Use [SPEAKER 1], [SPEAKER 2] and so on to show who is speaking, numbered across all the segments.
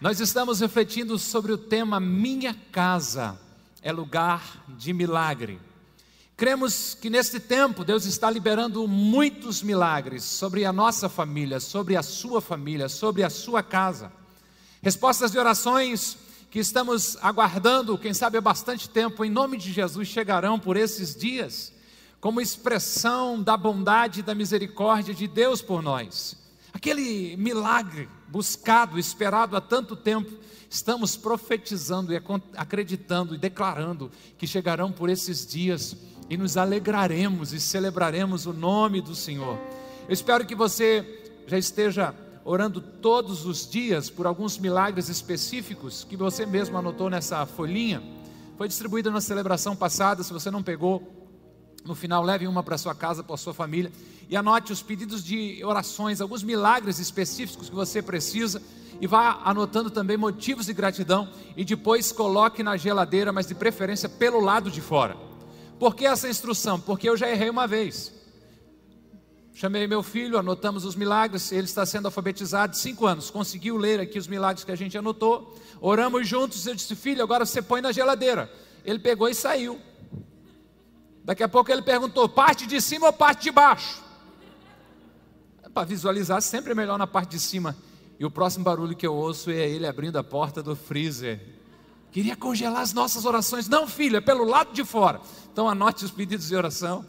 [SPEAKER 1] Nós estamos refletindo sobre o tema Minha Casa é Lugar de Milagre. Cremos que neste tempo Deus está liberando muitos milagres sobre a nossa família, sobre a sua família, sobre a sua casa. Respostas de orações que estamos aguardando, quem sabe há bastante tempo, em nome de Jesus, chegarão por esses dias, como expressão da bondade e da misericórdia de Deus por nós. Aquele milagre buscado, esperado há tanto tempo, estamos profetizando e acreditando e declarando que chegarão por esses dias e nos alegraremos e celebraremos o nome do Senhor. Eu espero que você já esteja orando todos os dias por alguns milagres específicos que você mesmo anotou nessa folhinha. Foi distribuída na celebração passada, se você não pegou, no final leve uma para sua casa, para sua família e anote os pedidos de orações, alguns milagres específicos que você precisa e vá anotando também motivos de gratidão e depois coloque na geladeira, mas de preferência pelo lado de fora. Por que essa instrução? Porque eu já errei uma vez. Chamei meu filho, anotamos os milagres, ele está sendo alfabetizado cinco anos, conseguiu ler aqui os milagres que a gente anotou, oramos juntos, eu disse, filho, agora você põe na geladeira. Ele pegou e saiu. Daqui a pouco ele perguntou, parte de cima ou parte de baixo? Para visualizar, sempre é melhor na parte de cima. E o próximo barulho que eu ouço é ele abrindo a porta do freezer. Queria congelar as nossas orações. Não, filho, é pelo lado de fora. Então anote os pedidos de oração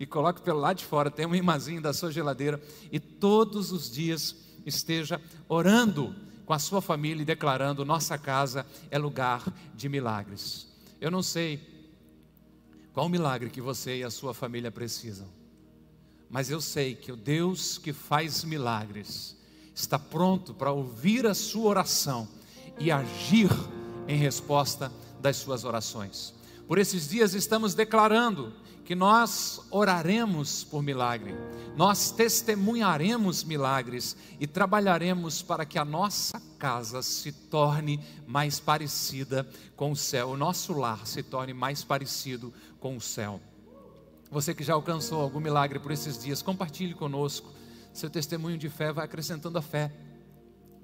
[SPEAKER 1] e coloque pelo lado de fora. Tem um imazinho da sua geladeira. E todos os dias esteja orando com a sua família e declarando: nossa casa é lugar de milagres. Eu não sei qual o milagre que você e a sua família precisam, mas eu sei que o Deus que faz milagres está pronto para ouvir a sua oração e agir em resposta das suas orações. Por esses dias estamos declarando que nós oraremos por milagre, nós testemunharemos milagres e trabalharemos para que a nossa casa se torne mais parecida com o céu, o nosso lar se torne mais parecido com o céu. Você que já alcançou algum milagre por esses dias, compartilhe conosco seu testemunho de fé vai acrescentando a fé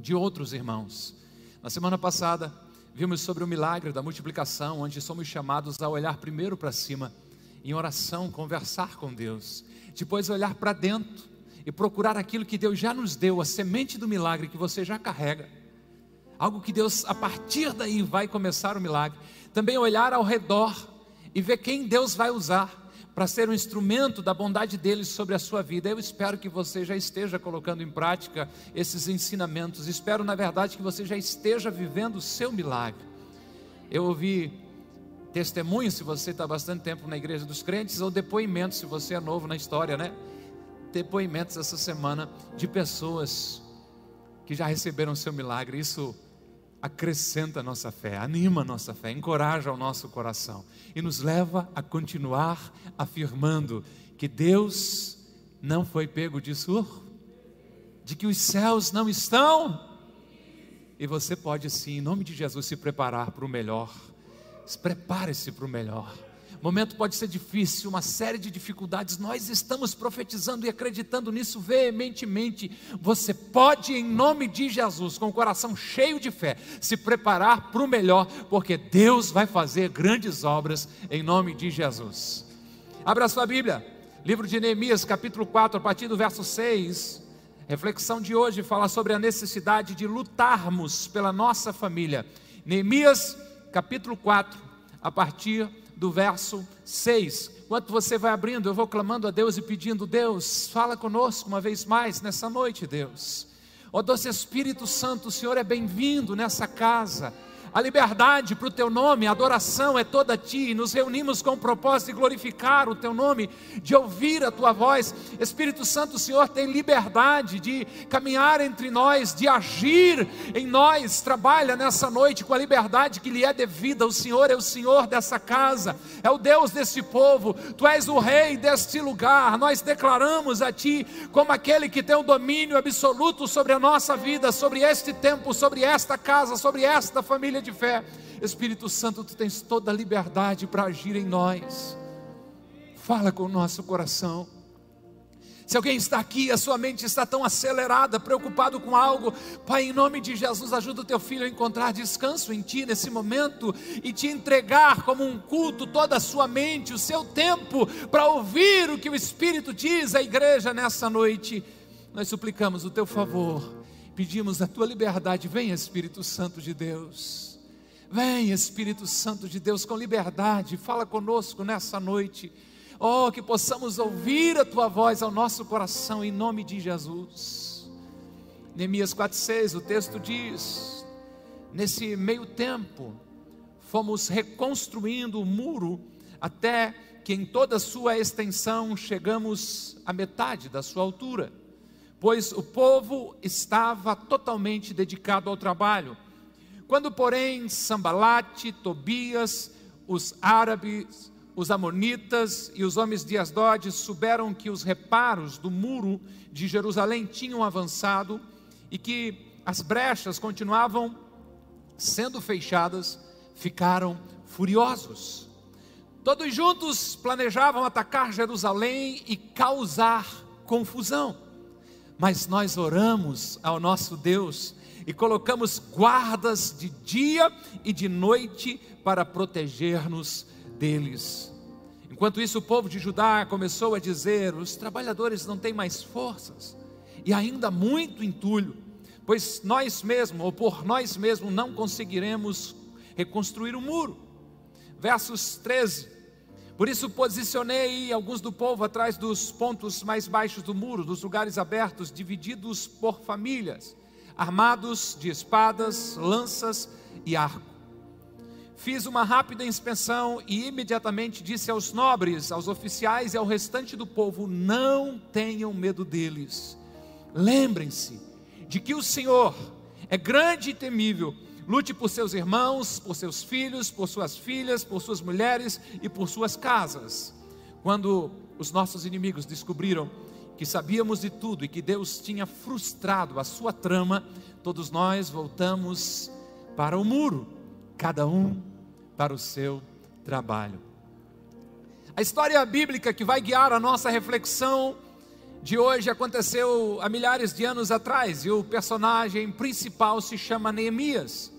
[SPEAKER 1] de outros irmãos. Na semana passada, vimos sobre o milagre da multiplicação, onde somos chamados a olhar primeiro para cima, em oração, conversar com Deus, depois olhar para dentro e procurar aquilo que Deus já nos deu, a semente do milagre que você já carrega. Algo que Deus, a partir daí, vai começar o milagre. Também olhar ao redor e ver quem Deus vai usar para ser um instrumento da bondade dele sobre a sua vida. Eu espero que você já esteja colocando em prática esses ensinamentos. Espero, na verdade, que você já esteja vivendo o seu milagre. Eu ouvi testemunhos, se você está bastante tempo na igreja dos crentes, ou depoimentos, se você é novo na história, né? Depoimentos essa semana de pessoas que já receberam o seu milagre. Isso acrescenta a nossa fé, anima a nossa fé, encoraja o nosso coração e nos leva a continuar afirmando que Deus não foi pego de surro, de que os céus não estão, e você pode sim, em nome de Jesus, se preparar para o melhor. Prepare-se para o melhor momento pode ser difícil, uma série de dificuldades, nós estamos profetizando e acreditando nisso veementemente. Você pode, em nome de Jesus, com o coração cheio de fé, se preparar para o melhor, porque Deus vai fazer grandes obras em nome de Jesus. Abra sua Bíblia, livro de Neemias, capítulo 4, a partir do verso 6. Reflexão de hoje fala sobre a necessidade de lutarmos pela nossa família. Neemias, capítulo 4, a partir do verso 6. Enquanto você vai abrindo, eu vou clamando a Deus e pedindo: Deus, fala conosco uma vez mais nessa noite, Deus. Ó oh, doce Espírito Santo, o Senhor é bem-vindo nessa casa a liberdade para o teu nome, a adoração é toda a ti, e nos reunimos com o propósito de glorificar o teu nome, de ouvir a tua voz. Espírito Santo, o Senhor tem liberdade de caminhar entre nós, de agir em nós. Trabalha nessa noite com a liberdade que lhe é devida. O Senhor é o Senhor dessa casa, é o Deus desse povo, tu és o rei deste lugar. Nós declaramos a ti como aquele que tem o domínio absoluto sobre a nossa vida, sobre este tempo, sobre esta casa, sobre esta família de fé. Espírito Santo, tu tens toda a liberdade para agir em nós. Fala com o nosso coração. Se alguém está aqui, a sua mente está tão acelerada, preocupado com algo, Pai, em nome de Jesus, ajuda o teu filho a encontrar descanso em ti nesse momento e te entregar como um culto toda a sua mente, o seu tempo para ouvir o que o Espírito diz à igreja nessa noite. Nós suplicamos o teu favor, pedimos a tua liberdade. Vem, Espírito Santo de Deus. Vem, Espírito Santo de Deus, com liberdade, fala conosco nessa noite. Oh, que possamos ouvir a tua voz ao nosso coração em nome de Jesus. Neemias 4:6, o texto diz: Nesse meio tempo, fomos reconstruindo o muro até que em toda a sua extensão chegamos à metade da sua altura, pois o povo estava totalmente dedicado ao trabalho. Quando, porém, Sambalate, Tobias, os árabes, os amonitas e os homens de Asdod souberam que os reparos do muro de Jerusalém tinham avançado e que as brechas continuavam sendo fechadas, ficaram furiosos. Todos juntos planejavam atacar Jerusalém e causar confusão. Mas nós oramos ao nosso Deus e colocamos guardas de dia e de noite para proteger-nos deles. Enquanto isso, o povo de Judá começou a dizer: os trabalhadores não têm mais forças, e ainda muito entulho, pois nós mesmos, ou por nós mesmos, não conseguiremos reconstruir o muro. Versos 13. Por isso posicionei alguns do povo atrás dos pontos mais baixos do muro, dos lugares abertos, divididos por famílias, armados de espadas, lanças e arcos. Fiz uma rápida inspeção e imediatamente disse aos nobres, aos oficiais e ao restante do povo: não tenham medo deles. Lembrem-se de que o Senhor é grande e temível. Lute por seus irmãos, por seus filhos, por suas filhas, por suas mulheres e por suas casas. Quando os nossos inimigos descobriram que sabíamos de tudo e que Deus tinha frustrado a sua trama, todos nós voltamos para o muro, cada um para o seu trabalho. A história bíblica que vai guiar a nossa reflexão de hoje aconteceu há milhares de anos atrás e o personagem principal se chama Neemias.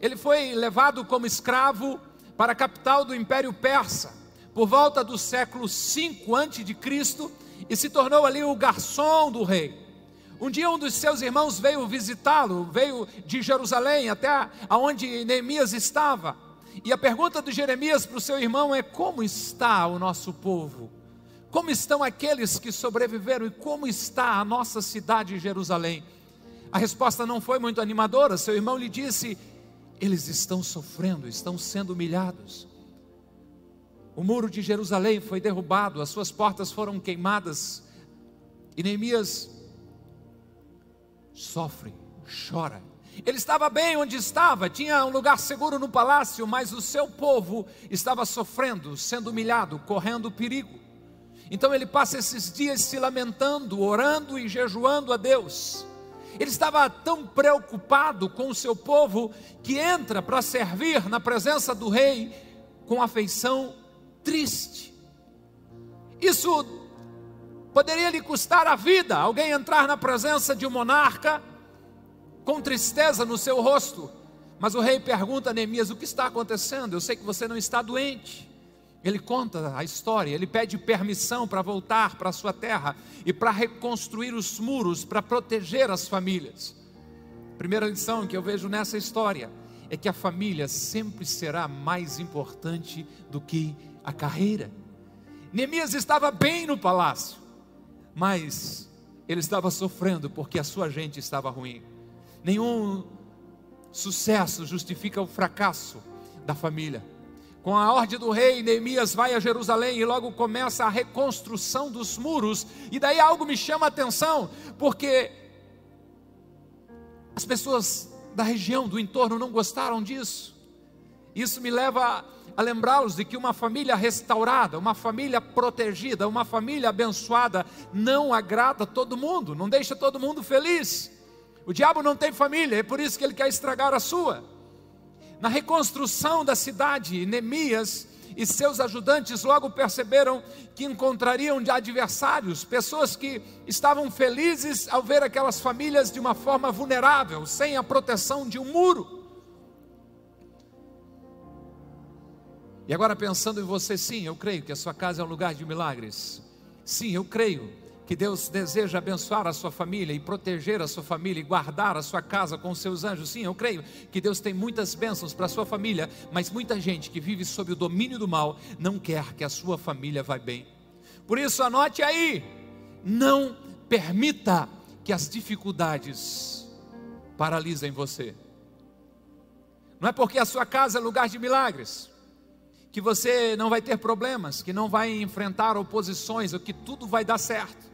[SPEAKER 1] Ele foi levado como escravo para a capital do Império Persa por volta do século 5 a.C. e se tornou ali o garçom do rei. Um dia um dos seus irmãos veio visitá-lo, veio de Jerusalém até aonde Neemias estava. E a pergunta de Jeremias para o seu irmão é: como está o nosso povo? Como estão aqueles que sobreviveram e como está a nossa cidade Jerusalém? A resposta não foi muito animadora. Seu irmão lhe disse: eles estão sofrendo, estão sendo humilhados. O muro de Jerusalém foi derrubado, as suas portas foram queimadas. E Neemias sofre, chora ele estava bem onde estava, tinha um lugar seguro no palácio, mas o seu povo estava sofrendo, sendo humilhado, correndo perigo. Então ele passa esses dias se lamentando, orando e jejuando a Deus. Ele estava tão preocupado com o seu povo que entra para servir na presença do rei com afeição triste. Isso poderia lhe custar a vida, alguém entrar na presença de um monarca com tristeza no seu rosto. Mas o rei pergunta a Neemias: O que está acontecendo? Eu sei que você não está doente. Ele conta a história, ele pede permissão para voltar para a sua terra e para reconstruir os muros, para proteger as famílias. Primeira lição que eu vejo nessa história é que a família sempre será mais importante do que a carreira. Neemias estava bem no palácio, mas ele estava sofrendo porque a sua gente estava ruim. Nenhum sucesso justifica o fracasso da família. Com a ordem do rei, Neemias vai a Jerusalém e logo começa a reconstrução dos muros. E daí algo me chama a atenção, porque as pessoas da região, do entorno, não gostaram disso. Isso me leva a lembrá-los de que uma família restaurada, uma família protegida, uma família abençoada, não agrada todo mundo, não deixa todo mundo feliz. O diabo não tem família, é por isso que ele quer estragar a sua. Na reconstrução da cidade, Neemias e seus ajudantes logo perceberam que encontrariam de adversários, pessoas que estavam felizes ao ver aquelas famílias de uma forma vulnerável, sem a proteção de um muro. E agora pensando em você, sim, eu creio que a sua casa é um lugar de milagres. Sim, eu creio que Deus deseja abençoar a sua família e proteger a sua família e guardar a sua casa com os seus anjos. Sim, eu creio que Deus tem muitas bênçãos para a sua família, mas muita gente que vive sob o domínio do mal não quer que a sua família vá bem. Por isso, anote aí: não permita que as dificuldades paralisem você. Não é porque a sua casa é lugar de milagres que você não vai ter problemas, que não vai enfrentar oposições, ou que tudo vai dar certo.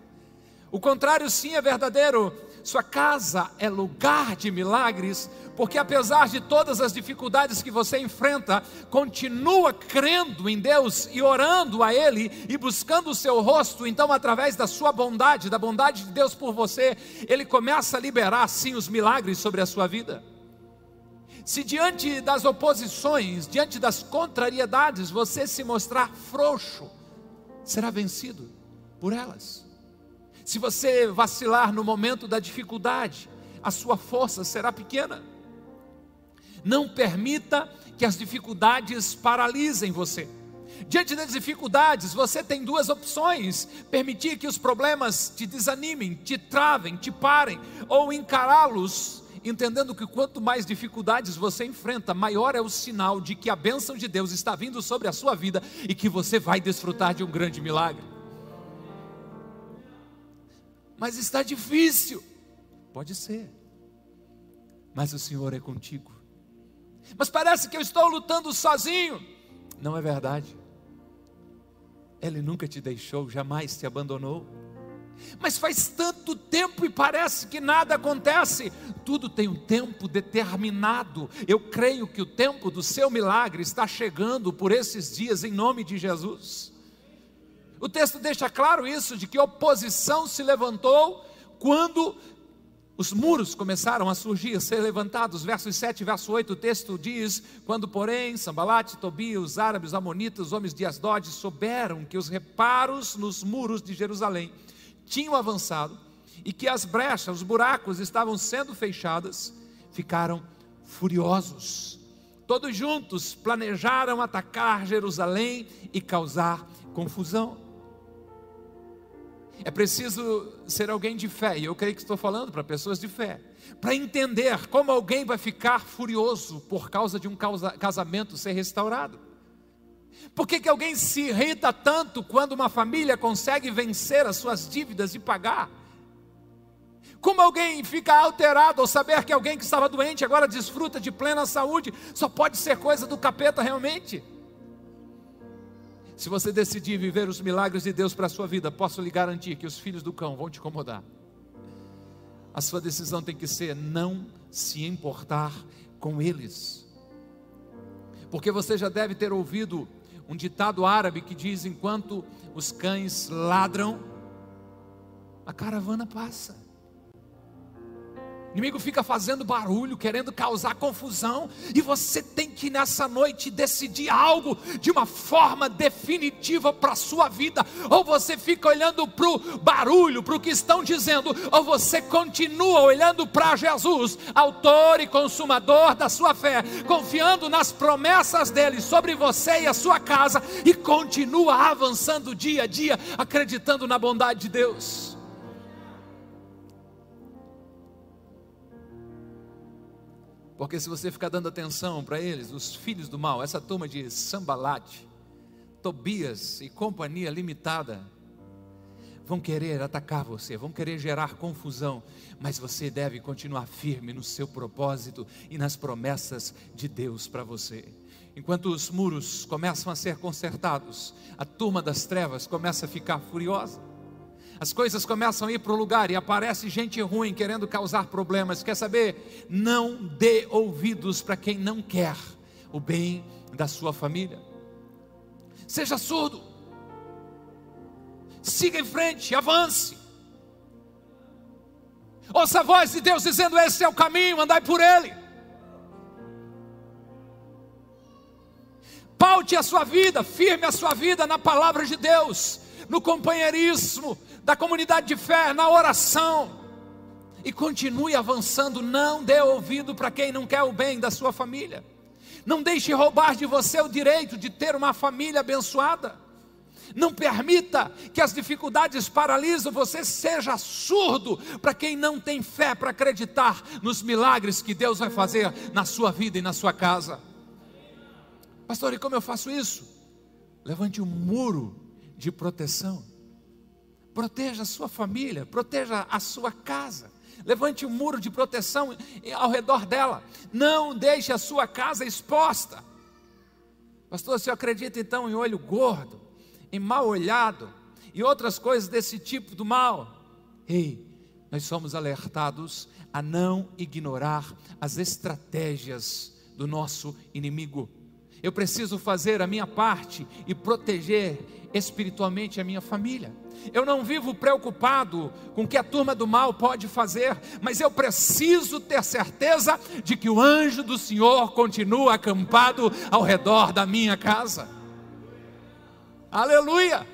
[SPEAKER 1] O contrário, sim, é verdadeiro. Sua casa é lugar de milagres, porque apesar de todas as dificuldades que você enfrenta, continua crendo em Deus e orando a Ele e buscando o seu rosto. Então, através da sua bondade, da bondade de Deus por você, Ele começa a liberar, sim, os milagres sobre a sua vida. Se diante das oposições, diante das contrariedades, você se mostrar frouxo, será vencido por elas. Se você vacilar no momento da dificuldade, a sua força será pequena. Não permita que as dificuldades paralisem você. Diante das dificuldades, você tem duas opções: permitir que os problemas te desanimem, te travem, te parem, ou encará-los entendendo que quanto mais dificuldades você enfrenta, maior é o sinal de que a bênção de Deus está vindo sobre a sua vida e que você vai desfrutar de um grande milagre. Mas está difícil, pode ser, mas o Senhor é contigo. Mas parece que eu estou lutando sozinho, não é verdade. Ele nunca te deixou, jamais te abandonou. Mas faz tanto tempo e parece que nada acontece. Tudo tem um tempo determinado. Eu creio que o tempo do seu milagre está chegando por esses dias, em nome de Jesus. O texto deixa claro isso: de que oposição se levantou quando os muros começaram a surgir, a ser levantados. Versos 7 e verso 8, o texto diz: Quando, porém, Sambalate, Tobia, os árabes, os amonitas, os homens de Asdod souberam que os reparos nos muros de Jerusalém tinham avançado e que as brechas, os buracos estavam sendo fechadas, ficaram furiosos. Todos juntos planejaram atacar Jerusalém e causar confusão. É preciso ser alguém de fé, e eu creio que estou falando para pessoas de fé, para entender como alguém vai ficar furioso por causa de um casamento ser restaurado. Por que, que alguém se irrita tanto quando uma família consegue vencer as suas dívidas e pagar? Como alguém fica alterado ao saber que alguém que estava doente agora desfruta de plena saúde? Só pode ser coisa do capeta realmente. Se você decidir viver os milagres de Deus para a sua vida, posso lhe garantir que os filhos do cão vão te incomodar. A sua decisão tem que ser não se importar com eles. Porque você já deve ter ouvido um ditado árabe que diz: enquanto os cães ladram, a caravana passa. O inimigo fica fazendo barulho, querendo causar confusão, e você tem que nessa noite decidir algo de uma forma definitiva para a sua vida. Ou você fica olhando para o barulho, para o que estão dizendo, ou você continua olhando para Jesus, autor e consumador da sua fé, confiando nas promessas dele sobre você e a sua casa, e continua avançando dia a dia, acreditando na bondade de Deus. Porque se você ficar dando atenção para eles, os filhos do mal, essa turma de Sambalate, Tobias e companhia limitada, vão querer atacar você, vão querer gerar confusão, mas você deve continuar firme no seu propósito e nas promessas de Deus para você. Enquanto os muros começam a ser consertados, a turma das trevas começa a ficar furiosa as coisas começam a ir para o lugar e aparece gente ruim querendo causar problemas. Quer saber? Não dê ouvidos para quem não quer o bem da sua família. Seja surdo. Siga em frente, avance. Ouça a voz de Deus dizendo: Esse é o caminho, andai por ele. Paute a sua vida, firme a sua vida na palavra de Deus, no companheirismo da comunidade de fé, na oração. E continue avançando, não dê ouvido para quem não quer o bem da sua família. Não deixe roubar de você o direito de ter uma família abençoada. Não permita que as dificuldades paralisem você, seja surdo para quem não tem fé para acreditar nos milagres que Deus vai fazer na sua vida e na sua casa. Pastor, e como eu faço isso? Levante um muro de proteção. Proteja a sua família, proteja a sua casa. Levante um muro de proteção ao redor dela. Não deixe a sua casa exposta. Pastor, você acredita então em olho gordo, em mal olhado e outras coisas desse tipo do mal? Ei, nós somos alertados a não ignorar as estratégias do nosso inimigo. Eu preciso fazer a minha parte e proteger espiritualmente a minha família. Eu não vivo preocupado com o que a turma do mal pode fazer, mas eu preciso ter certeza de que o anjo do Senhor continua acampado ao redor da minha casa. Aleluia!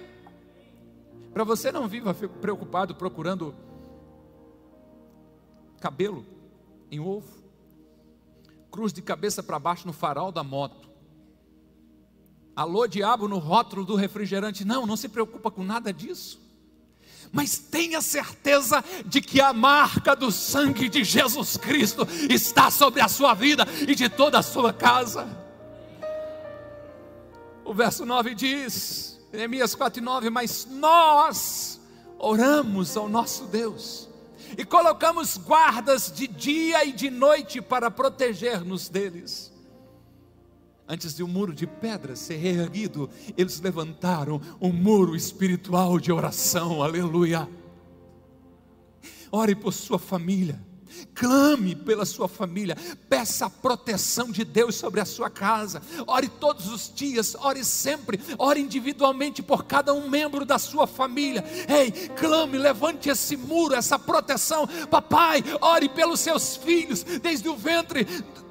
[SPEAKER 1] Para você não viva preocupado procurando cabelo em ovo, cruz de cabeça para baixo no farol da moto. Alô, diabo, no rótulo do refrigerante. Não, não se preocupa com nada disso. Mas tenha certeza de que a marca do sangue de Jesus Cristo está sobre a sua vida e de toda a sua casa. O verso 9 diz, Neemias 4 e 9: Mas nós oramos ao nosso Deus e colocamos guardas de dia e de noite para proteger-nos deles. Antes de um muro de pedra ser reerguido, eles levantaram um muro espiritual de oração, aleluia. Ore por sua família, clame pela sua família, peça a proteção de Deus sobre a sua casa, ore todos os dias, ore sempre, ore individualmente por cada um membro da sua família. Ei, clame, levante esse muro, essa proteção. Papai, ore pelos seus filhos, desde o ventre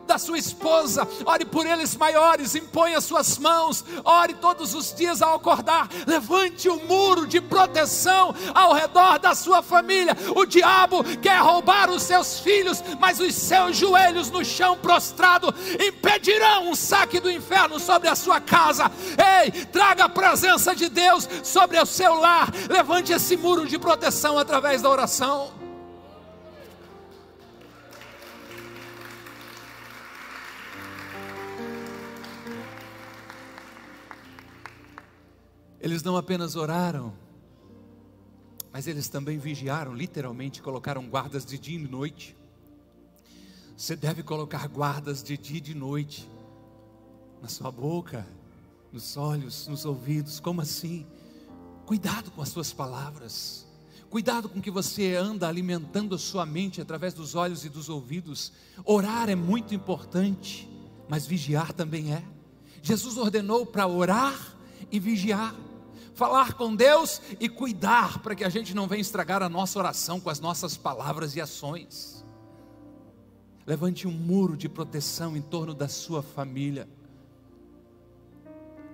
[SPEAKER 1] da sua esposa, ore por eles maiores, impõe as suas mãos, ore todos os dias ao acordar, levante um muro de proteção ao redor da sua família. O diabo quer roubar os seus filhos, mas os seus joelhos no chão prostrado impedirão um saque do inferno sobre a sua casa. Ei, traga a presença de Deus sobre o seu lar, levante esse muro de proteção através da oração. Eles não apenas oraram, mas eles também vigiaram, literalmente colocaram guardas de dia e de noite. Você deve colocar guardas de dia e de noite na sua boca, nos olhos, nos ouvidos. Como assim? Cuidado com as suas palavras. Cuidado com que você anda alimentando a sua mente através dos olhos e dos ouvidos. Orar é muito importante, mas vigiar também é. Jesus ordenou para orar e vigiar falar com Deus e cuidar para que a gente não venha estragar a nossa oração com as nossas palavras e ações. Levante um muro de proteção em torno da sua família.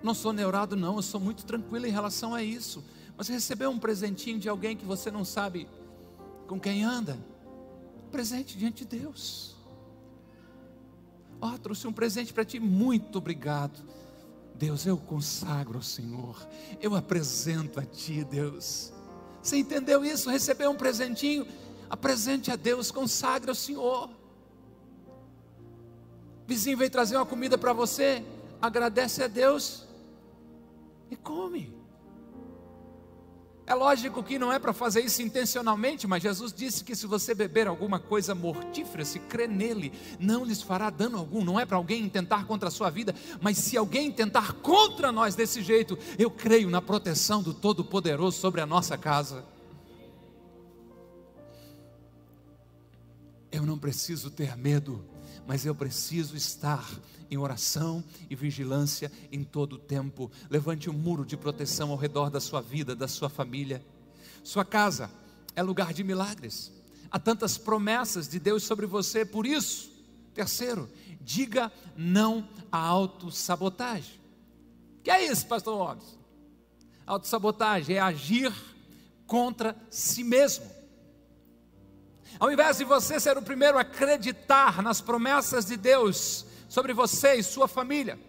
[SPEAKER 1] Não sou neurado, não, eu sou muito tranquilo em relação a isso. Mas recebeu um presentinho de alguém que você não sabe com quem anda, presente diante de Deus. Ó, oh, trouxe um presente para ti, muito obrigado. Deus, eu consagro ao Senhor, eu apresento a Ti, Deus. Você entendeu isso? Recebeu um presentinho, apresente a Deus, consagre ao Senhor. Vizinho veio trazer uma comida para você, agradece a Deus e come. É lógico que não é para fazer isso intencionalmente, mas Jesus disse que se você beber alguma coisa mortífera, se crê nele, não lhes fará dano algum. Não é para alguém intentar contra a sua vida, mas se alguém tentar contra nós desse jeito, eu creio na proteção do Todo-Poderoso sobre a nossa casa. Eu não preciso ter medo, mas eu preciso estar em oração e vigilância em todo o tempo. Levante um muro de proteção ao redor da sua vida, da sua família. Sua casa é lugar de milagres. Há tantas promessas de Deus sobre você, por isso, terceiro, diga não à autossabotagem. Que é isso, pastor Robson? Autossabotagem é agir contra si mesmo. Ao invés de você ser o primeiro a acreditar nas promessas de Deus sobre você e sua família,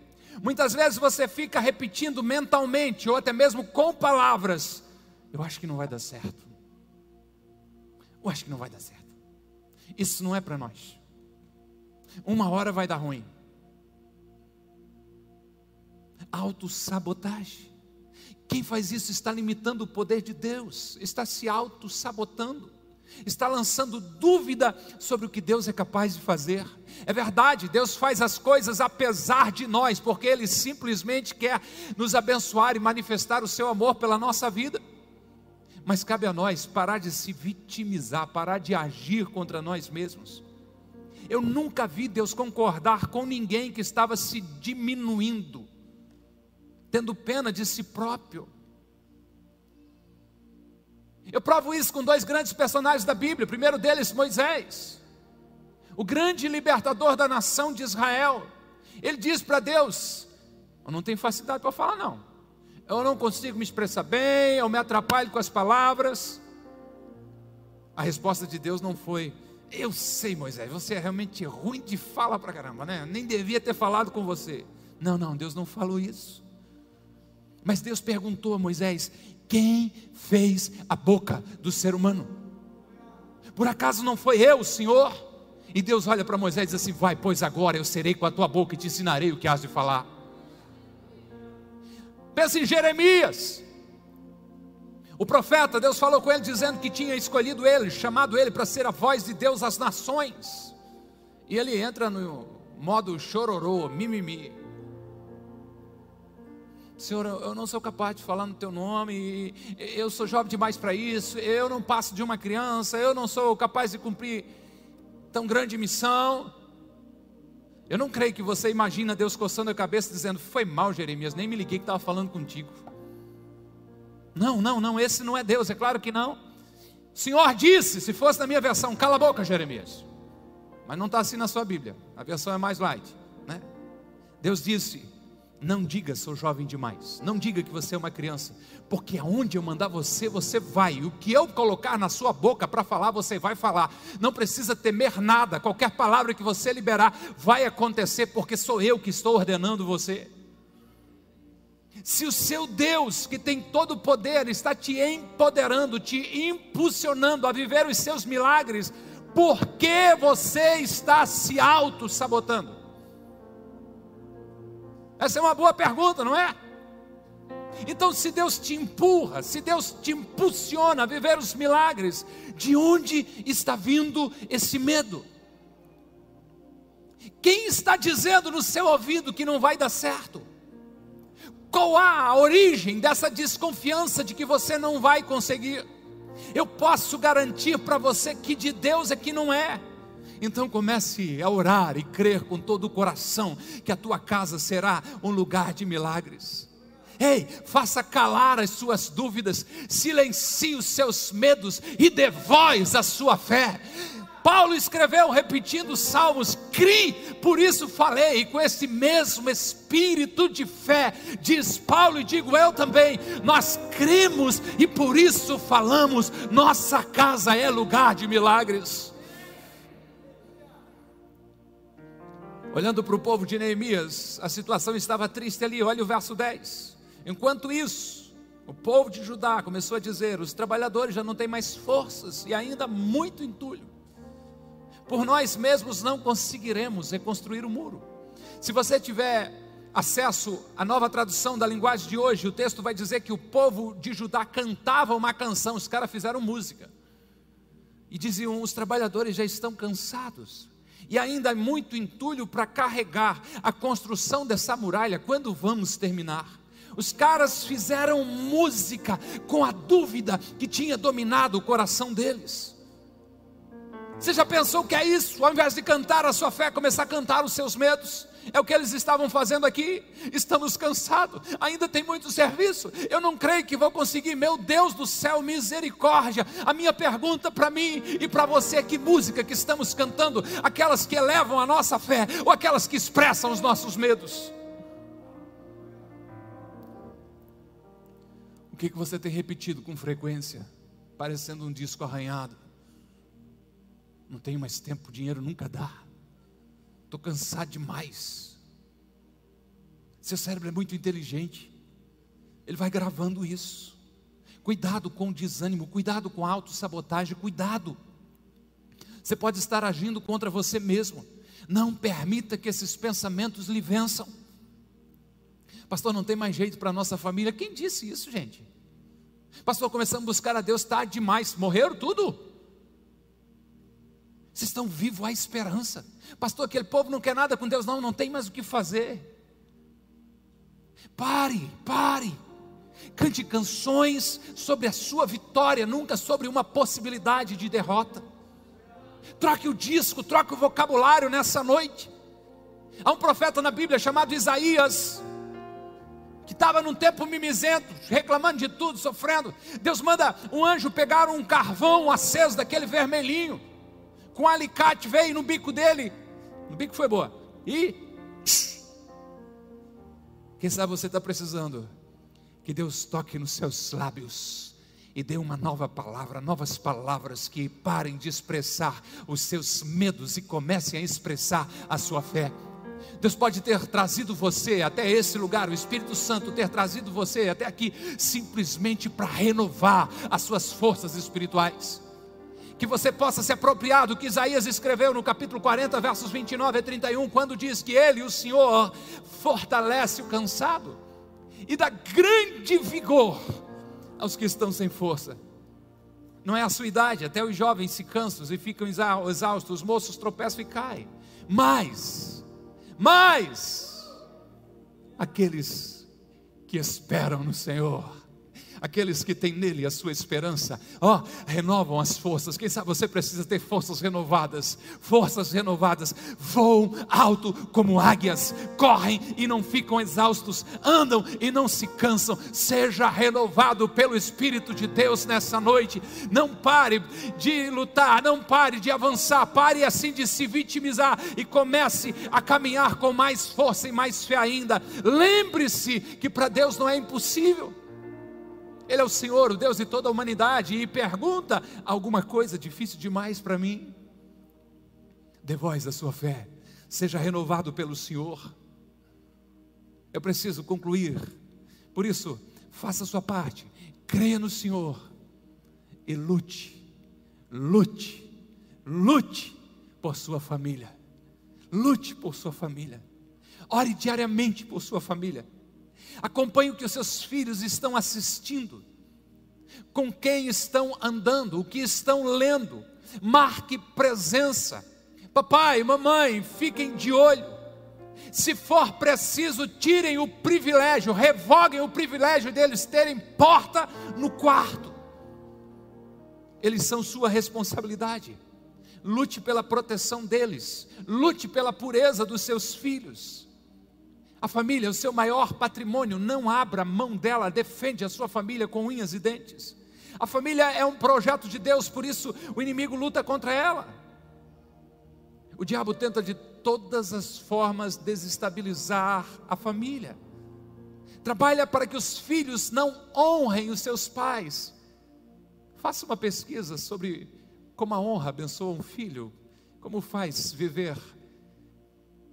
[SPEAKER 1] muitas vezes você fica repetindo mentalmente ou até mesmo com palavras: Eu acho que não vai dar certo. Eu acho que não vai dar certo. Isso não é para nós. Uma hora vai dar ruim. Autossabotagem. Quem faz isso está limitando o poder de Deus, está se auto-sabotando, está lançando dúvida sobre o que Deus é capaz de fazer. É verdade, Deus faz as coisas apesar de nós, porque Ele simplesmente quer nos abençoar e manifestar o seu amor pela nossa vida. Mas cabe a nós parar de se vitimizar, parar de agir contra nós mesmos. Eu nunca vi Deus concordar com ninguém que estava se diminuindo, tendo pena de si próprio. Eu provo isso com dois grandes personagens da Bíblia. O primeiro deles, Moisés, o grande libertador da nação de Israel. Ele diz para Deus: Eu não tenho facilidade para falar, não. Eu não consigo me expressar bem, eu me atrapalho com as palavras. A resposta de Deus não foi: Eu sei, Moisés, você é realmente ruim de fala para caramba, né? Nem devia ter falado com você. Não, não, Deus não falou isso. Mas Deus perguntou a Moisés: quem fez a boca do ser humano? Por acaso não foi eu, Senhor? E Deus olha para Moisés e diz assim: Vai, pois agora eu serei com a tua boca e te ensinarei o que has de falar. Pensa em Jeremias. O profeta, Deus falou com ele dizendo que tinha escolhido ele, chamado ele para ser a voz de Deus às nações. E ele entra no modo chororô, mimimi. Senhor, eu não sou capaz de falar no teu nome, eu sou jovem demais para isso, eu não passo de uma criança, eu não sou capaz de cumprir tão grande missão. Eu não creio que você imagina Deus coçando a cabeça dizendo: Foi mal, Jeremias, nem me liguei que estava falando contigo. Não, não, não, esse não é Deus, é claro que não. O Senhor disse, se fosse na minha versão, cala a boca, Jeremias. Mas não está assim na sua Bíblia, a versão é mais light. Né? Deus disse: não diga, sou jovem demais. Não diga que você é uma criança, porque aonde eu mandar você, você vai. O que eu colocar na sua boca para falar, você vai falar. Não precisa temer nada. Qualquer palavra que você liberar vai acontecer, porque sou eu que estou ordenando você. Se o seu Deus, que tem todo o poder, está te empoderando, te impulsionando a viver os seus milagres, por que você está se auto-sabotando? Essa é uma boa pergunta, não é? Então, se Deus te empurra, se Deus te impulsiona a viver os milagres, de onde está vindo esse medo? Quem está dizendo no seu ouvido que não vai dar certo? Qual a origem dessa desconfiança de que você não vai conseguir? Eu posso garantir para você que de Deus é que não é. Então comece a orar e crer com todo o coração que a tua casa será um lugar de milagres. Ei, faça calar as suas dúvidas, silencie os seus medos e dê voz à sua fé. Paulo escreveu repetindo salmos: crie, por isso falei, e com esse mesmo espírito de fé, diz Paulo e digo eu também, nós cremos e por isso falamos, nossa casa é lugar de milagres. Olhando para o povo de Neemias, a situação estava triste ali, olha o verso 10. Enquanto isso, o povo de Judá começou a dizer: os trabalhadores já não têm mais forças e ainda muito entulho. Por nós mesmos não conseguiremos reconstruir o muro. Se você tiver acesso à nova tradução da linguagem de hoje, o texto vai dizer que o povo de Judá cantava uma canção, os caras fizeram música. E diziam: os trabalhadores já estão cansados e ainda é muito entulho para carregar a construção dessa muralha. Quando vamos terminar? Os caras fizeram música com a dúvida que tinha dominado o coração deles. Você já pensou que é isso? Ao invés de cantar a sua fé, começar a cantar os seus medos? É o que eles estavam fazendo aqui. Estamos cansados, ainda tem muito serviço. Eu não creio que vou conseguir. Meu Deus do céu, misericórdia. A minha pergunta para mim e para você é: que música que estamos cantando? Aquelas que elevam a nossa fé ou aquelas que expressam os nossos medos? O que, que você tem repetido com frequência? Parecendo um disco arranhado. Não tenho mais tempo, dinheiro nunca dá. Estou cansado demais. Seu cérebro é muito inteligente. Ele vai gravando isso. Cuidado com o desânimo, cuidado com a autossabotagem, cuidado. Você pode estar agindo contra você mesmo. Não permita que esses pensamentos lhe vençam. Pastor, não tem mais jeito para a nossa família. Quem disse isso, gente? Pastor, começamos a buscar a Deus, tarde demais. Morreram tudo? Vocês estão vivos à esperança. Pastor, aquele povo não quer nada com Deus, não, não tem mais o que fazer. Pare, pare. Cante canções sobre a sua vitória, nunca sobre uma possibilidade de derrota. Troque o disco, troque o vocabulário nessa noite. Há um profeta na Bíblia chamado Isaías, que estava num tempo mimizento, reclamando de tudo, sofrendo. Deus manda um anjo pegar um carvão aceso daquele vermelhinho, com um alicate, veio no bico dele, no bico foi boa, e. Quem sabe você está precisando que Deus toque nos seus lábios e dê uma nova palavra, novas palavras que parem de expressar os seus medos e comecem a expressar a sua fé. Deus pode ter trazido você até esse lugar, o Espírito Santo ter trazido você até aqui, simplesmente para renovar as suas forças espirituais. Que você possa se apropriar do que Isaías escreveu no capítulo 40, versos 29 a 31, quando diz que Ele, o Senhor, fortalece o cansado e dá grande vigor aos que estão sem força. Não é a sua idade, até os jovens se cansam e ficam exaustos, os moços tropeçam e caem. Mas, mas, aqueles que esperam no Senhor, aqueles que têm nele a sua esperança, ó, oh, renovam as forças. Quem sabe você precisa ter forças renovadas, forças renovadas, voam alto como águias, correm e não ficam exaustos, andam e não se cansam. Seja renovado pelo Espírito de Deus nessa noite. Não pare de lutar, não pare de avançar, pare assim de se vitimizar e comece a caminhar com mais força e mais fé ainda. Lembre-se que para Deus não é impossível. Ele é o Senhor, o Deus de toda a humanidade, e pergunta alguma coisa difícil demais para mim. Dê voz à sua fé, seja renovado pelo Senhor. Eu preciso concluir, por isso, faça a sua parte, creia no Senhor e lute, lute, lute por sua família, lute por sua família, ore diariamente por sua família. Acompanhe o que os seus filhos estão assistindo, com quem estão andando, o que estão lendo. Marque presença. Papai, mamãe, fiquem de olho. Se for preciso, tirem o privilégio, revoguem o privilégio deles terem porta no quarto. Eles são sua responsabilidade. Lute pela proteção deles, lute pela pureza dos seus filhos. A família é o seu maior patrimônio, não abra mão dela, defende a sua família com unhas e dentes. A família é um projeto de Deus, por isso o inimigo luta contra ela. O diabo tenta de todas as formas desestabilizar a família. Trabalha para que os filhos não honrem os seus pais. Faça uma pesquisa sobre como a honra abençoa um filho, como faz viver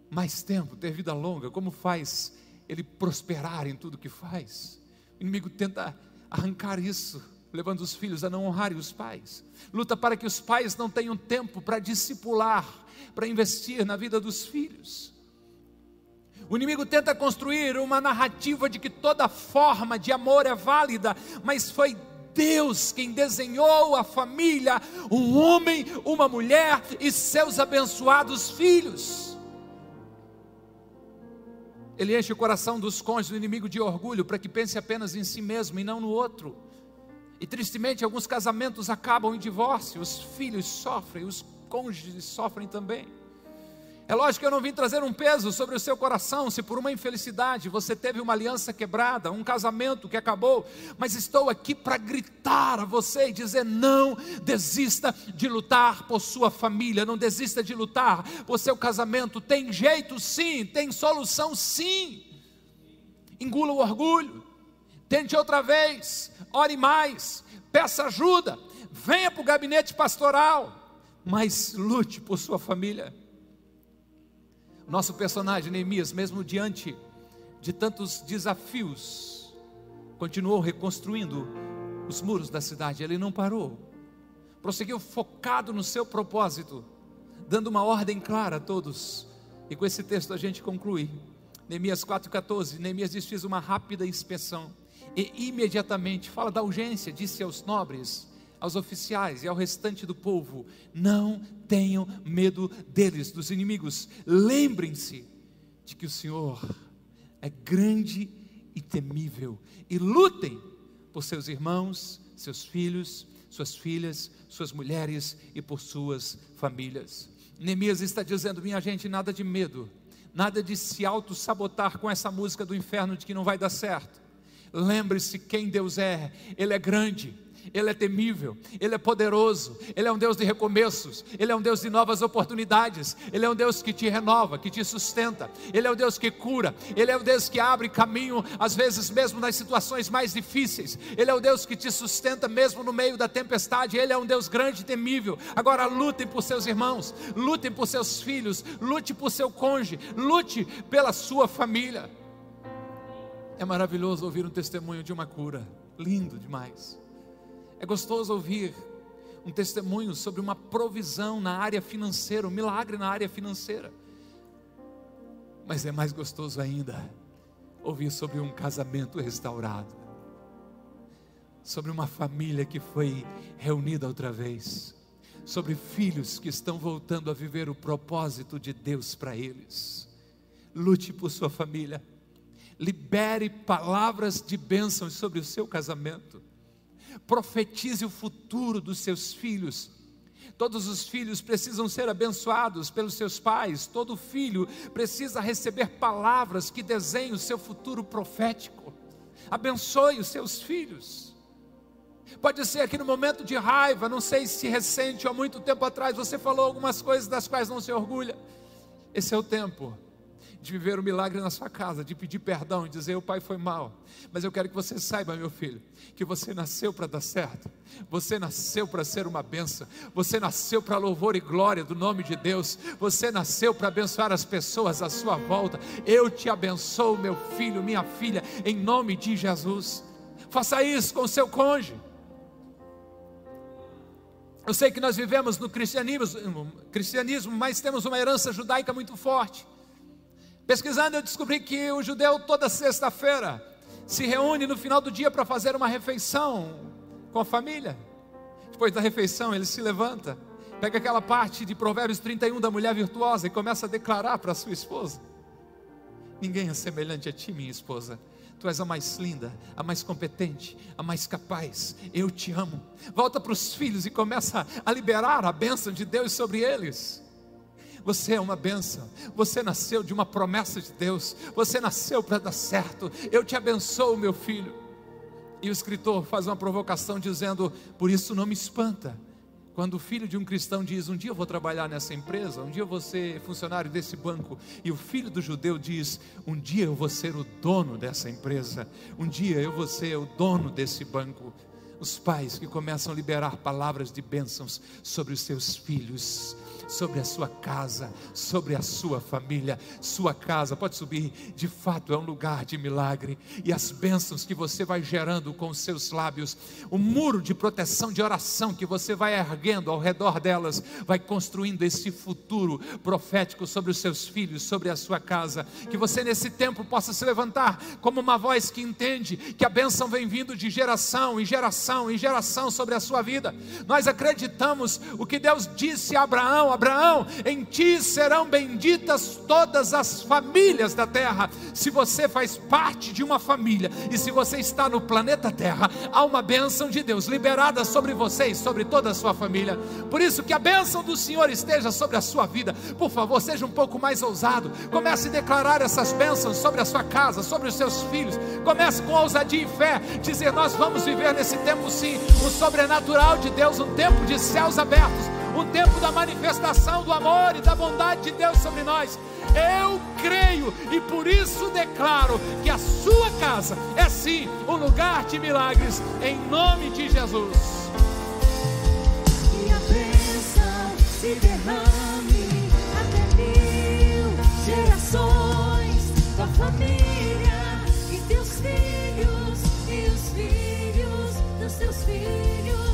[SPEAKER 1] mais tempo, ter vida longa, como faz ele prosperar em tudo que faz. O inimigo tenta arrancar isso, levando os filhos a não honrarem os pais. Luta para que os pais não tenham tempo para discipular, para investir na vida dos filhos. O inimigo tenta construir uma narrativa de que toda forma de amor é válida, mas foi Deus quem desenhou a família, um homem, uma mulher e seus abençoados filhos. Ele enche o coração dos cônjuges do inimigo de orgulho para que pense apenas em si mesmo e não no outro. E tristemente, alguns casamentos acabam em divórcio, os filhos sofrem, os cônjuges sofrem também. É lógico que eu não vim trazer um peso sobre o seu coração, se por uma infelicidade você teve uma aliança quebrada, um casamento que acabou, mas estou aqui para gritar a você e dizer: não desista de lutar por sua família, não desista de lutar por seu casamento. Tem jeito sim, tem solução sim. Engula o orgulho, tente outra vez, ore mais, peça ajuda, venha para o gabinete pastoral, mas lute por sua família. Nosso personagem, Neemias, mesmo diante de tantos desafios, continuou reconstruindo os muros da cidade, ele não parou, prosseguiu focado no seu propósito, dando uma ordem clara a todos, e com esse texto a gente conclui. Neemias 4,14, Neemias diz: Fiz uma rápida inspeção, e imediatamente, fala da urgência, disse aos nobres, aos oficiais e ao restante do povo: Não tenham medo deles, dos inimigos, lembrem-se de que o Senhor é grande e temível, e lutem por seus irmãos, seus filhos, suas filhas, suas mulheres e por suas famílias. Neemias está dizendo, minha gente, nada de medo, nada de se auto-sabotar com essa música do inferno de que não vai dar certo. Lembre-se quem Deus é, Ele é grande, ele é temível, Ele é poderoso, Ele é um Deus de recomeços, Ele é um Deus de novas oportunidades, Ele é um Deus que te renova, que te sustenta, Ele é um Deus que cura, Ele é um Deus que abre caminho, às vezes mesmo nas situações mais difíceis, Ele é o Deus que te sustenta mesmo no meio da tempestade, Ele é um Deus grande e temível. Agora lutem por seus irmãos, lutem por seus filhos, lute por seu cônjuge, lute pela sua família. É maravilhoso ouvir um testemunho de uma cura, lindo demais. É gostoso ouvir um testemunho sobre uma provisão na área financeira, um milagre na área financeira. Mas é mais gostoso ainda ouvir sobre um casamento restaurado, sobre uma família que foi reunida outra vez, sobre filhos que estão voltando a viver o propósito de Deus para eles. Lute por sua família, libere palavras de bênção sobre o seu casamento profetize o futuro dos seus filhos. Todos os filhos precisam ser abençoados pelos seus pais, todo filho precisa receber palavras que desenhem o seu futuro profético. Abençoe os seus filhos. Pode ser que no momento de raiva, não sei se recente ou há muito tempo atrás, você falou algumas coisas das quais não se orgulha. Esse é o tempo de viver o um milagre na sua casa, de pedir perdão e dizer: O pai foi mal. Mas eu quero que você saiba, meu filho, que você nasceu para dar certo, você nasceu para ser uma benção, você nasceu para louvor e glória do nome de Deus, você nasceu para abençoar as pessoas à sua volta. Eu te abençoo, meu filho, minha filha, em nome de Jesus. Faça isso com seu cônjuge. Eu sei que nós vivemos no cristianismo, cristianismo, mas temos uma herança judaica muito forte. Pesquisando, eu descobri que o judeu, toda sexta-feira, se reúne no final do dia para fazer uma refeição com a família. Depois da refeição, ele se levanta, pega aquela parte de Provérbios 31 da mulher virtuosa e começa a declarar para sua esposa: Ninguém é semelhante a ti, minha esposa. Tu és a mais linda, a mais competente, a mais capaz. Eu te amo. Volta para os filhos e começa a liberar a bênção de Deus sobre eles. Você é uma benção. Você nasceu de uma promessa de Deus. Você nasceu para dar certo. Eu te abençoo, meu filho. E o escritor faz uma provocação dizendo: Por isso não me espanta. Quando o filho de um cristão diz: Um dia eu vou trabalhar nessa empresa, um dia eu vou ser funcionário desse banco, e o filho do judeu diz: Um dia eu vou ser o dono dessa empresa, um dia eu vou ser o dono desse banco. Os pais que começam a liberar palavras de bênçãos sobre os seus filhos, sobre a sua casa, sobre a sua família. Sua casa, pode subir, de fato é um lugar de milagre. E as bênçãos que você vai gerando com os seus lábios, o muro de proteção, de oração que você vai erguendo ao redor delas, vai construindo esse futuro profético sobre os seus filhos, sobre a sua casa. Que você nesse tempo possa se levantar como uma voz que entende que a bênção vem vindo de geração em geração em geração sobre a sua vida. Nós acreditamos o que Deus disse a Abraão: Abraão, em ti serão benditas todas as famílias da terra. Se você faz parte de uma família e se você está no planeta Terra, há uma bênção de Deus liberada sobre você e sobre toda a sua família. Por isso, que a bênção do Senhor esteja sobre a sua vida. Por favor, seja um pouco mais ousado. Comece a declarar essas bênçãos sobre a sua casa, sobre os seus filhos. Comece com ousadia e fé, dizer: Nós vamos viver nesse tempo sim, o sobrenatural de Deus, um tempo de céus abertos o tempo da manifestação do amor e da bondade de Deus sobre nós. Eu creio e por isso declaro que a sua casa é sim um lugar de milagres, em nome de Jesus.
[SPEAKER 2] Bênção se derrame até mil gerações, tua família e teus filhos, e os filhos dos teus filhos.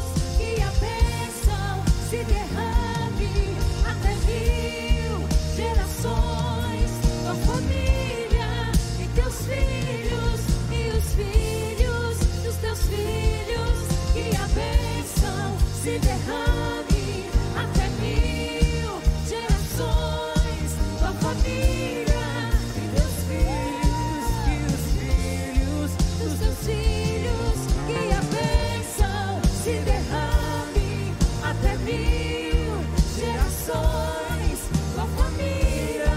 [SPEAKER 2] Se derrame até mil gerações, tua família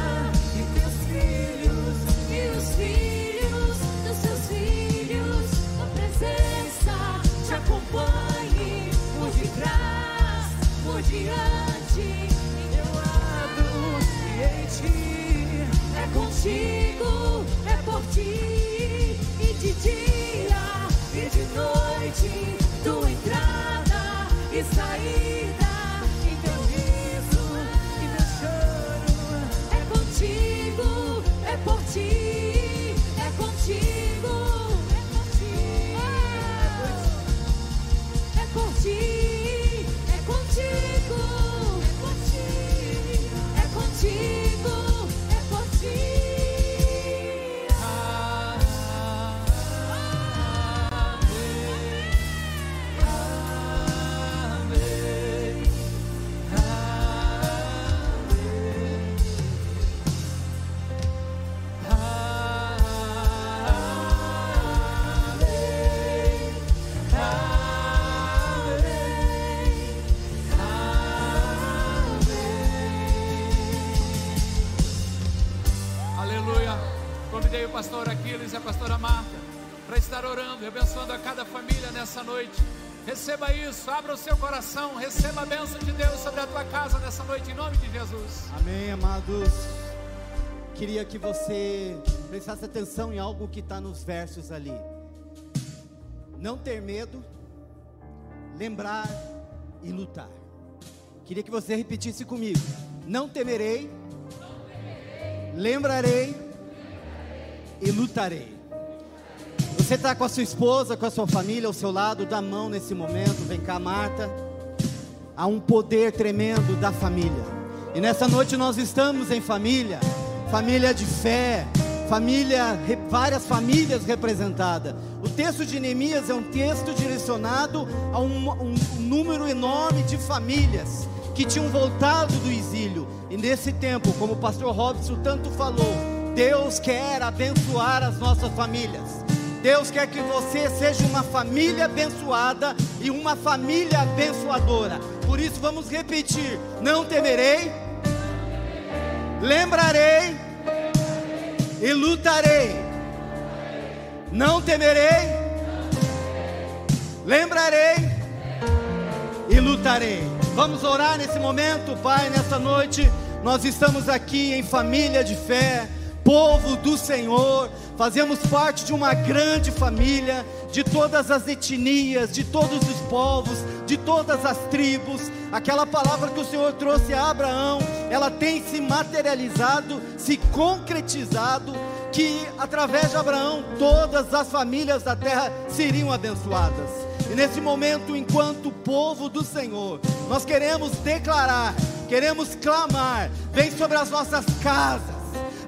[SPEAKER 2] e teus filhos, e os filhos dos teus filhos. Tua presença te acompanhe por detrás, por diante, em teu lado e em ti. É contigo, é por ti, e de dia e
[SPEAKER 1] o pastor Aquiles e a pastora Marta para estar orando e abençoando a cada família nessa noite. Receba isso, abra o seu coração, receba a bênção de Deus sobre a tua casa nessa noite, em nome de Jesus.
[SPEAKER 3] Amém, amados. Queria que você prestasse atenção em algo que está nos versos ali. Não ter medo, lembrar e lutar. Queria que você repetisse comigo. Não temerei, lembrarei e lutarei. Você está com a sua esposa, com a sua família ao seu lado, dá mão nesse momento. Vem cá, Marta. Há um poder tremendo da família. E nessa noite nós estamos em família, família de fé, família, várias famílias representadas. O texto de Neemias é um texto direcionado a um, um- um número enorme de famílias que tinham voltado do exílio. E nesse tempo, como o pastor Robson tanto falou, Deus quer abençoar as nossas famílias. Deus quer que você seja uma família abençoada e uma família abençoadora. Por isso vamos repetir: não temerei, lembrarei e lutarei. Não temerei, lembrarei e lutarei. Vamos orar nesse momento, Pai, nessa noite. Nós estamos aqui em família de fé, povo do Senhor, fazemos parte de uma grande família, de todas as etnias, de todos os povos, de todas as tribos. Aquela palavra que o Senhor trouxe a Abraão, ela tem se materializado, se concretizado, que através de Abraão todas as famílias da terra seriam abençoadas. E nesse momento, enquanto povo do Senhor, nós queremos declarar, queremos clamar: vem sobre as nossas casas,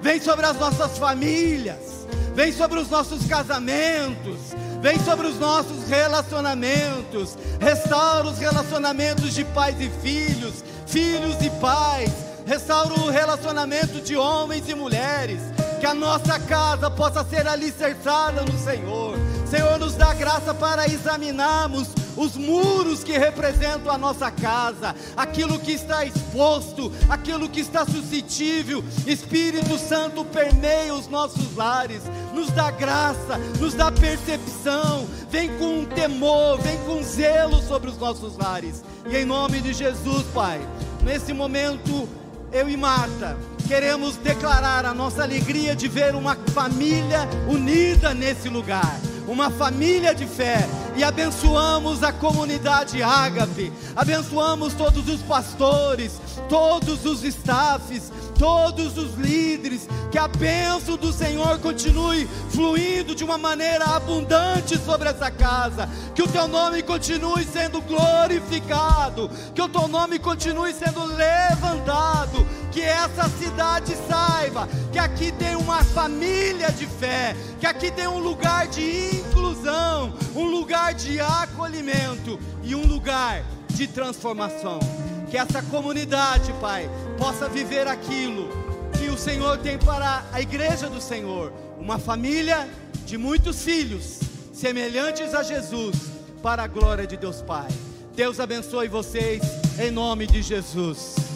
[SPEAKER 3] vem sobre as nossas famílias, vem sobre os nossos casamentos, vem sobre os nossos relacionamentos, restaura os relacionamentos de pais e filhos, filhos e pais, restaura o relacionamento de homens e mulheres, que a nossa casa possa ser alicerçada no Senhor. Senhor, nos dá graça para examinarmos os muros que representam a nossa casa, aquilo que está exposto, aquilo que está suscetível. Espírito Santo permeia os nossos lares, nos dá graça, nos dá percepção. Vem com temor, vem com zelo sobre os nossos lares. E em nome de Jesus, Pai, nesse momento, eu e Marta queremos declarar a nossa alegria de ver uma família unida nesse lugar, uma família de fé, e abençoamos a comunidade Ágape, abençoamos todos os pastores, todos os staffs, todos os líderes, que a bênção do Senhor continue fluindo de uma maneira abundante sobre essa casa, que o teu nome continue sendo glorificado, que o teu nome continue sendo levantado, que essa cidade saiba que aqui tem uma família de fé, que aqui tem um lugar de inclusão, um lugar de acolhimento e um lugar de transformação. Que essa comunidade, Pai, possa viver aquilo que o Senhor tem para a igreja do Senhor, uma família de muitos filhos, semelhantes a Jesus, para a glória de Deus Pai. Deus abençoe vocês em nome de Jesus.